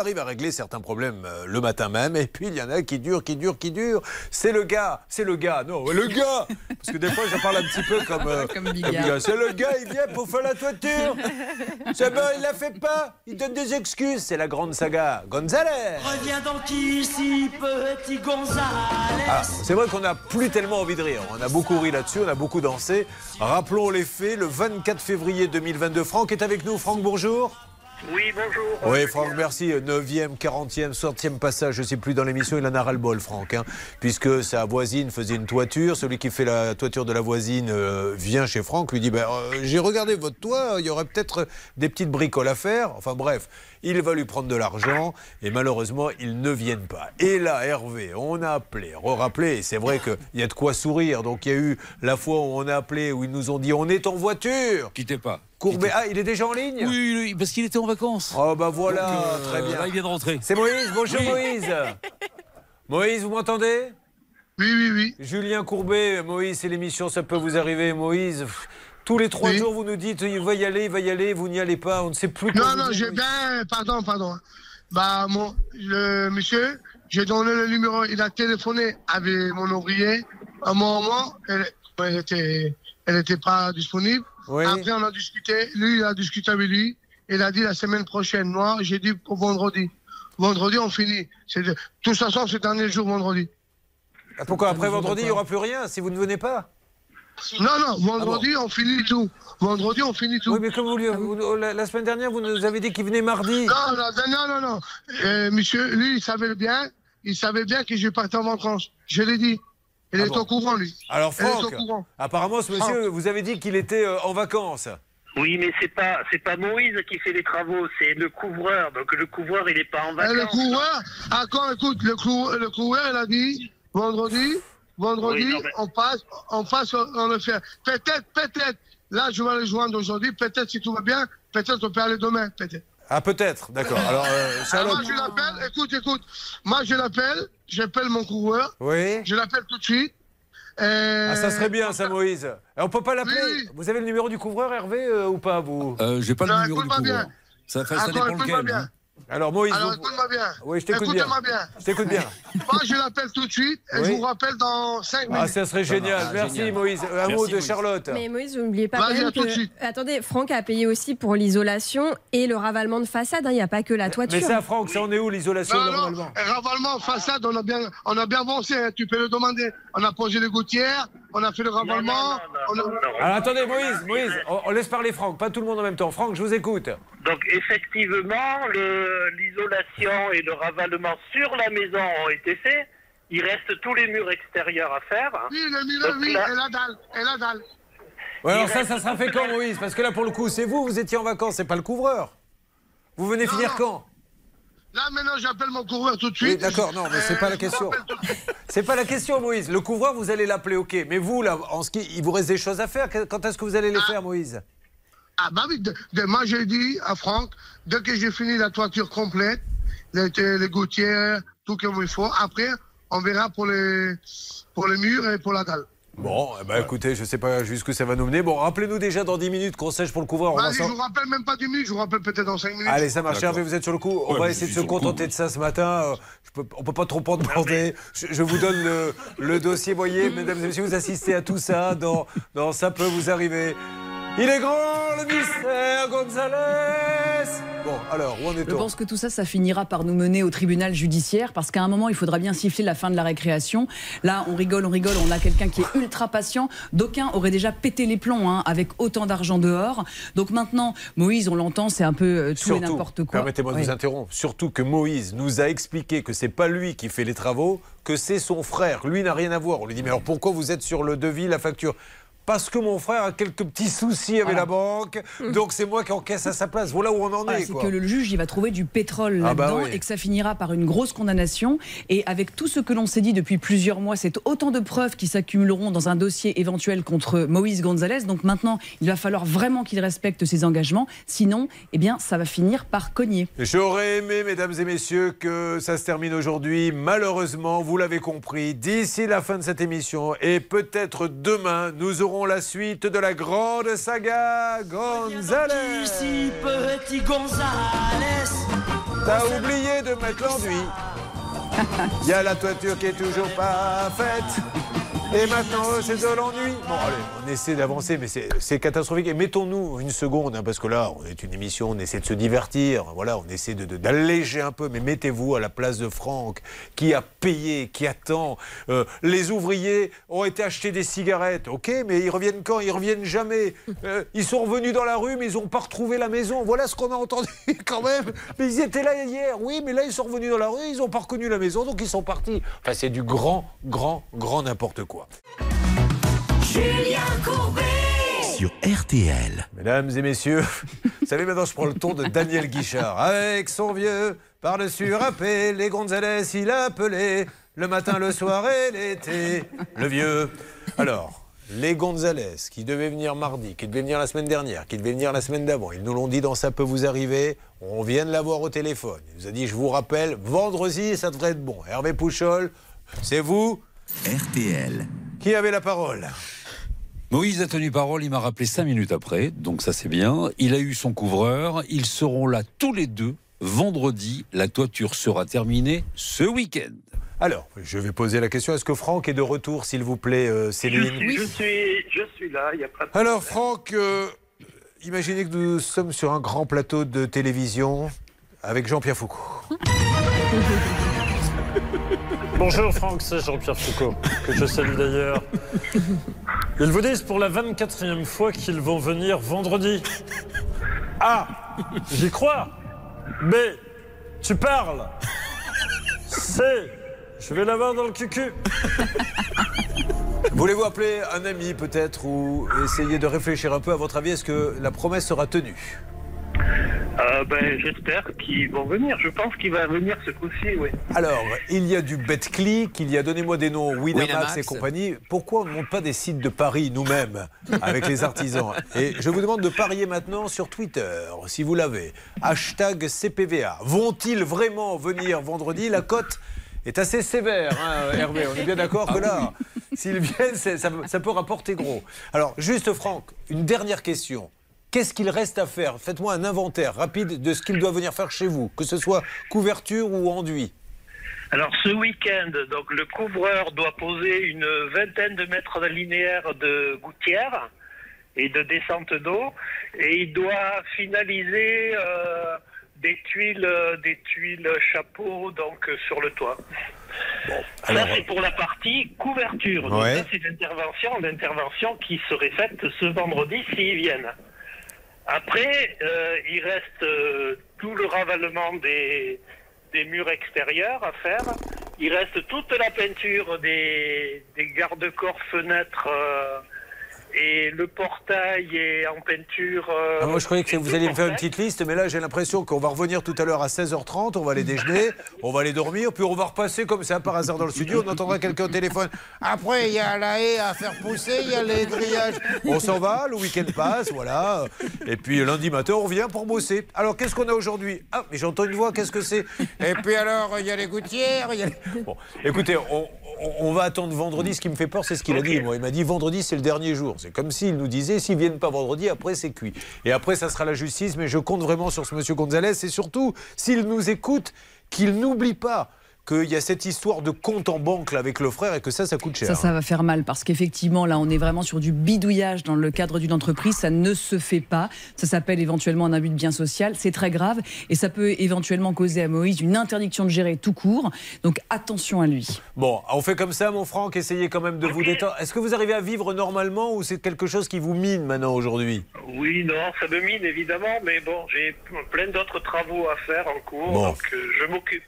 arrive à régler certains problèmes euh, le matin même, et puis il y en a qui durent, qui durent, qui durent. C'est le gars, c'est le gars, non, le gars Parce que des fois, je parle un petit peu comme. euh, Comme. C'est le gars, il vient pour faire la toiture. C'est bon, il la fait pas. Il donne des excuses. C'est la grande saga. Gonzalez. Reviens donc ici, petit Gonzales. Ah, c'est vrai qu'on n'a plus tellement envie de rire. On a beaucoup ri là-dessus, on a beaucoup dansé. Rappelons les faits. Le 24 février 2022, Franck est avec nous. Franck, bonjour. Oui, bonjour. Oui, Franck, merci. 9e, 40e, 60e passage, je ne sais plus dans l'émission, il en a ras-le-bol, Franck. hein, puisque sa voisine faisait une toiture. Celui qui fait la toiture de la voisine euh, vient chez Franck, lui dit ben, euh, J'ai regardé votre toit, il y aurait peut-être des petites bricoles à faire. Enfin bref, il va lui prendre de l'argent et malheureusement, ils ne viennent pas. Et là, Hervé, on a appelé, rappelé, et c'est vrai qu'il y a de quoi sourire. Donc il y a eu la fois où on a appelé, où ils nous ont dit On est en voiture. Quittez pas. Courbet, ah, il est déjà en ligne Oui, oui, parce qu'il était en vacances. Oh, bah voilà, Donc, euh, très bien. Là, il vient de rentrer. C'est Moïse, bonjour Oui. Moïse. Moïse, vous m'entendez? Oui, oui, oui. Julien Courbet, Moïse, c'est l'émission, ça peut vous arriver, Moïse. Pff, Tous les trois Oui. jours, vous nous dites, il va y aller, il va y aller, vous n'y allez pas, on ne sait plus Non, non, j'ai bien. Pardon, pardon. Bah, mon, le monsieur, j'ai donné le numéro. Il a téléphoné avec mon ouvrier. À un moment, elle, elle était, elle était pas disponible. Oui. Après, on a discuté. Lui, il a discuté avec lui. Il a dit la semaine prochaine. Moi, j'ai dit pour vendredi. Vendredi, on finit. De, toute façon, c'est le dernier jour, vendredi. Ah, Pourquoi Après vendredi, il n'y aura plus rien si vous ne venez pas? Non, non, vendredi, on finit tout. Vendredi, on finit tout. Oui, mais comme vous, lui- vous- la, la semaine dernière, vous nous avez dit qu'il venait mardi. Non, non, non, non, non. Euh, monsieur, lui, il savait bien, il savait bien que je partais en vacances. Je l'ai dit. Il Ah est bon au courant, lui. Alors Elle est Franck, au courant. apparemment, ce monsieur, vous avez dit qu'il était euh, en vacances. Oui, mais c'est pas c'est pas Moïse qui fait les travaux, c'est le couvreur. Donc le couvreur, il est pas en Et vacances. le coureur, encore, écoute, le, cou- le coureur, il a dit, vendredi, vendredi, Oui, non, mais- on passe, on passe, on le fait. Peut-être, peut-être, là, je vais le joindre aujourd'hui, peut-être, si tout va bien, peut-être on peut aller demain, peut-être. Ah, peut-être, d'accord. Alors, euh, Alors, Charlotte. moi, je l'appelle, écoute, écoute, moi, je l'appelle, j'appelle mon coureur, Oui je l'appelle tout de suite. Euh, Ah, ça serait bien, ça, Moïse. Et on peut pas l'appeler Oui. Vous avez le numéro du couvreur, Hervé, euh, ou pas, vous? Euh, J'ai pas Non, le numéro du couvreur. bien. Ça, fait, ça Attends, dépend lequel. bien. hein. Alors, Moïse, Alors, vous- écoute-moi bien. Oui, je t'écoute bien. Bien. Je t'écoute bien. Moi, je l'appelle tout de suite et Oui. je vous rappelle dans 5 minutes. Ah, ça serait génial. Ah, Merci, génial. Moïse. Un Merci, mot de Moïse. Charlotte. Mais Moïse, vous n'oubliez pas Vas-y, quand même à tout de que... suite. Attendez, Franck a payé aussi pour l'isolation et le ravalement de façade. hein, Il n'y a pas que la toiture. Mais ça, Franck, ça en est où l'isolation normalement? ravalement façade, on a bien, on a bien avancé, hein, tu peux le demander. On a posé les gouttières, on a fait le Non, non, ravalement. non, on a-. Alors attendez, Moïse, Moïse, on, on laisse parler Franck, pas tout le monde en même temps. Franck, je vous écoute. Donc effectivement, le- l'isolation et le ravalement sur la maison ont été faits. Il reste tous les murs extérieurs à faire. Oui, le mur, Donc oui, là- et la dalle, et la dalle. Ouais, alors ça, ça sera fait quand, Moïse Parce que là, pour le coup, c'est vous, vous étiez en vacances, c'est pas le couvreur. Vous venez Non, finir non. quand? Là, maintenant, j'appelle mon coureur tout de Oui, suite. d'accord, non, mais c'est Euh, pas la question. C'est pas la question, Moïse. Le couvreur, vous allez l'appeler, ok. Mais vous, là, en ski, il vous reste des choses à faire. Quand est-ce que vous allez les faire, Moïse? Ah, bah oui, de, de- moi, j'ai dit à Franck, dès que j'ai fini la toiture complète, les, les gouttières, tout comme il faut, après, on verra pour les, pour les murs et pour la dalle. Bon, eh ben, écoutez, je sais pas jusqu'où ça va nous mener. Bon, rappelez-nous déjà dans 10 minutes qu'on sèche pour le couvreur. On va Vas-y, je s'en- vous rappelle même pas 10 minutes, je vous rappelle peut-être dans 5 minutes. Allez, ça marche. Hervé, vous êtes sur le coup. On Ouais, va essayer de se contenter coup, de ça ce matin. Euh, je peux- on peut pas trop en demander. Je, je vous donne le, le dossier. Voyez, mesdames et messieurs, vous assistez à tout ça dans, dans Ça peut vous arriver. Il est grand, le mystère Gonzalez. Bon, alors, où en Je est-on pense que tout ça, ça finira par nous mener au tribunal judiciaire parce qu'à un moment, il faudra bien siffler la fin de la récréation. Là, on rigole, on rigole, on a quelqu'un qui est ultra patient. D'aucuns auraient déjà pété les plombs hein, avec autant d'argent dehors. Donc maintenant, Moïse, on l'entend, c'est un peu euh, tout et n'importe quoi. permettez-moi de Oui. vous interrompre, surtout que Moïse nous a expliqué que c'est pas lui qui fait les travaux, que c'est son frère. Lui n'a rien à voir. On lui dit, mais alors pourquoi vous êtes sur le devis, la facture? Parce que mon frère a quelques petits soucis avec Voilà. la banque, donc c'est moi qui encaisse à sa place. Voilà où on en Voilà, est. c'est que le juge il va trouver du pétrole Ah bah là-dedans oui. et que ça finira par une grosse condamnation. Et avec tout ce que l'on s'est dit depuis plusieurs mois, c'est autant de preuves qui s'accumuleront dans un dossier éventuel contre Moïse Gonzalez. Donc maintenant, il va falloir vraiment qu'il respecte ses engagements. Sinon, eh bien, ça va finir par cogner. J'aurais aimé, mesdames et messieurs, que ça se termine aujourd'hui. Malheureusement, vous l'avez compris, d'ici la fin de cette émission et peut-être demain, nous aurons la suite de la grande saga Gonzalez. Ici, petit Gonzales. T'as oublié de mettre l'enduit. Il y a la toiture qui est toujours pas faite. Et maintenant, c'est de l'ennui. Bon, allez, on essaie d'avancer, mais c'est- catastrophique. Et mettons-nous une seconde, hein, parce que là, on est une émission, on essaie de se divertir. Voilà, on essaie de- de- d'alléger un peu. Mais mettez-vous à la place de Franck, qui a payé, qui attend. Euh, les ouvriers ont été acheter des cigarettes. Ok, mais ils reviennent quand? Ils reviennent jamais. Euh, ils sont revenus dans la rue, mais ils n'ont pas retrouvé la maison. Voilà ce qu'on a entendu quand même. Mais ils étaient là hier. Oui, mais là, ils sont revenus dans la rue, ils n'ont pas reconnu la maison, donc ils sont partis. Enfin, c'est du grand, grand, grand n'importe quoi. Julien Courbet Sur RTL. Mesdames et messieurs, vous savez, maintenant je prends le ton de Daniel Guichard. Avec son vieux par-dessus râpé, les Gonzalez, il appelait le matin, le soir et l'été. Le vieux. Alors, les Gonzalez, qui devaient venir mardi, qui devaient venir la semaine dernière, qui devaient venir la semaine d'avant, ils nous l'ont dit dans Ça peut vous arriver. On vient de l'avoir au téléphone. Il nous a dit Je vous rappelle, vendredi, ça devrait être bon. Hervé Pouchol, c'est vous RTL. qui avez la parole? Moïse a tenu parole, il m'a rappelé cinq minutes après, donc ça c'est bien. Il a eu son couvreur, ils seront là tous les deux. Vendredi, la toiture sera terminée ce week-end. Alors, je vais poser la question est-ce que Franck est de retour, s'il vous plaît, euh, Je Céline suis, je suis, je suis là, il n'y a pas de Alors Franck, euh, imaginez que nous sommes sur un grand plateau de télévision avec Jean-Pierre Foucault. Bonjour Franck, c'est Jean-Pierre Foucault, que je salue d'ailleurs. Ils vous disent pour la 24e fois qu'ils vont venir vendredi. A. J'y crois. B. Tu parles. C. Je vais l'avoir dans le cucu. Voulez-vous appeler un ami peut-être ou essayer de réfléchir un peu à votre avis Est-ce que la promesse sera tenue? Euh, ben, J'espère qu'ils vont venir. Je pense qu'il va venir ce coup-ci, oui. Alors, il y a du BetClick, il y a, donnez-moi des noms, Winamax, et compagnie. Pourquoi on ne monte pas des sites de paris nous-mêmes avec les artisans? Et je vous demande de parier maintenant sur Twitter, si vous l'avez. Hashtag CPVA. Vont-ils vraiment venir vendredi? La cote est assez sévère, hein, Hervé. On est bien d'accord que là, s'ils viennent, ça, ça peut rapporter gros. Alors, juste Franck, une dernière question. Qu'est-ce qu'il reste à faire? Faites-moi un inventaire rapide de ce qu'il doit venir faire chez vous, que ce soit couverture ou enduit. Alors ce week-end, donc le couvreur doit poser une vingtaine de mètres linéaires de gouttière et de descente d'eau, et il doit finaliser euh, des tuiles, euh, des tuiles chapeau donc euh, sur le toit. alors- ça c'est pour la partie couverture. Donc Ouais. ça c'est l'intervention, l'intervention qui serait faite ce vendredi s'ils viennent. Après, euh, il reste euh, tout le ravalement des, murs extérieurs à faire. Il reste toute la peinture des, des garde-corps fenêtres euh, et le portail est en peinture. euh, Ah, moi, je croyais que vous alliez me faire une petite liste, mais là, j'ai l'impression qu'on va revenir tout à l'heure à 16h30, on va aller déjeuner, on va aller dormir, puis on va repasser comme ça par hasard dans le studio, on entendra quelqu'un au téléphone. Après, il y a la haie à faire pousser, il y a les grillages. On s'en va, le week-end passe, voilà. Et puis lundi matin, on revient pour bosser. Alors, qu'est-ce qu'on a aujourd'hui? Ah, mais j'entends une voix, qu'est-ce que c'est? Et puis alors, il y a les gouttières, il y a les... Bon, écoutez, on, on- va attendre vendredi. Ce qui me fait peur, c'est ce qu'il a dit. Moi, il m'a dit vendredi, c'est le dernier jour. C'est comme s'il nous disait, s'ils viennent pas vendredi, après c'est cuit. Et après, ça sera la justice. Mais je compte vraiment sur ce monsieur Gonzalez. Et surtout, s'il nous écoute, qu'il n'oublie pas qu'il y a cette histoire de compte en banque là, avec le frère et que ça, ça coûte cher. Ça, ça va faire mal parce qu'effectivement, là, on est vraiment sur du bidouillage dans le cadre d'une entreprise. Ça ne se fait pas. Ça s'appelle éventuellement un abus de bien social. C'est très grave et ça peut éventuellement causer à Moïse une interdiction de gérer tout court. Donc attention à lui. Bon, on fait comme ça, mon Franck. Essayez quand même de vous détendre. Est-ce que vous arrivez à vivre normalement ou c'est quelque chose qui vous mine maintenant aujourd'hui? Oui, non, ça me mine évidemment, mais bon, j'ai plein d'autres travaux à faire en cours, Bon. donc euh, je m'occupe.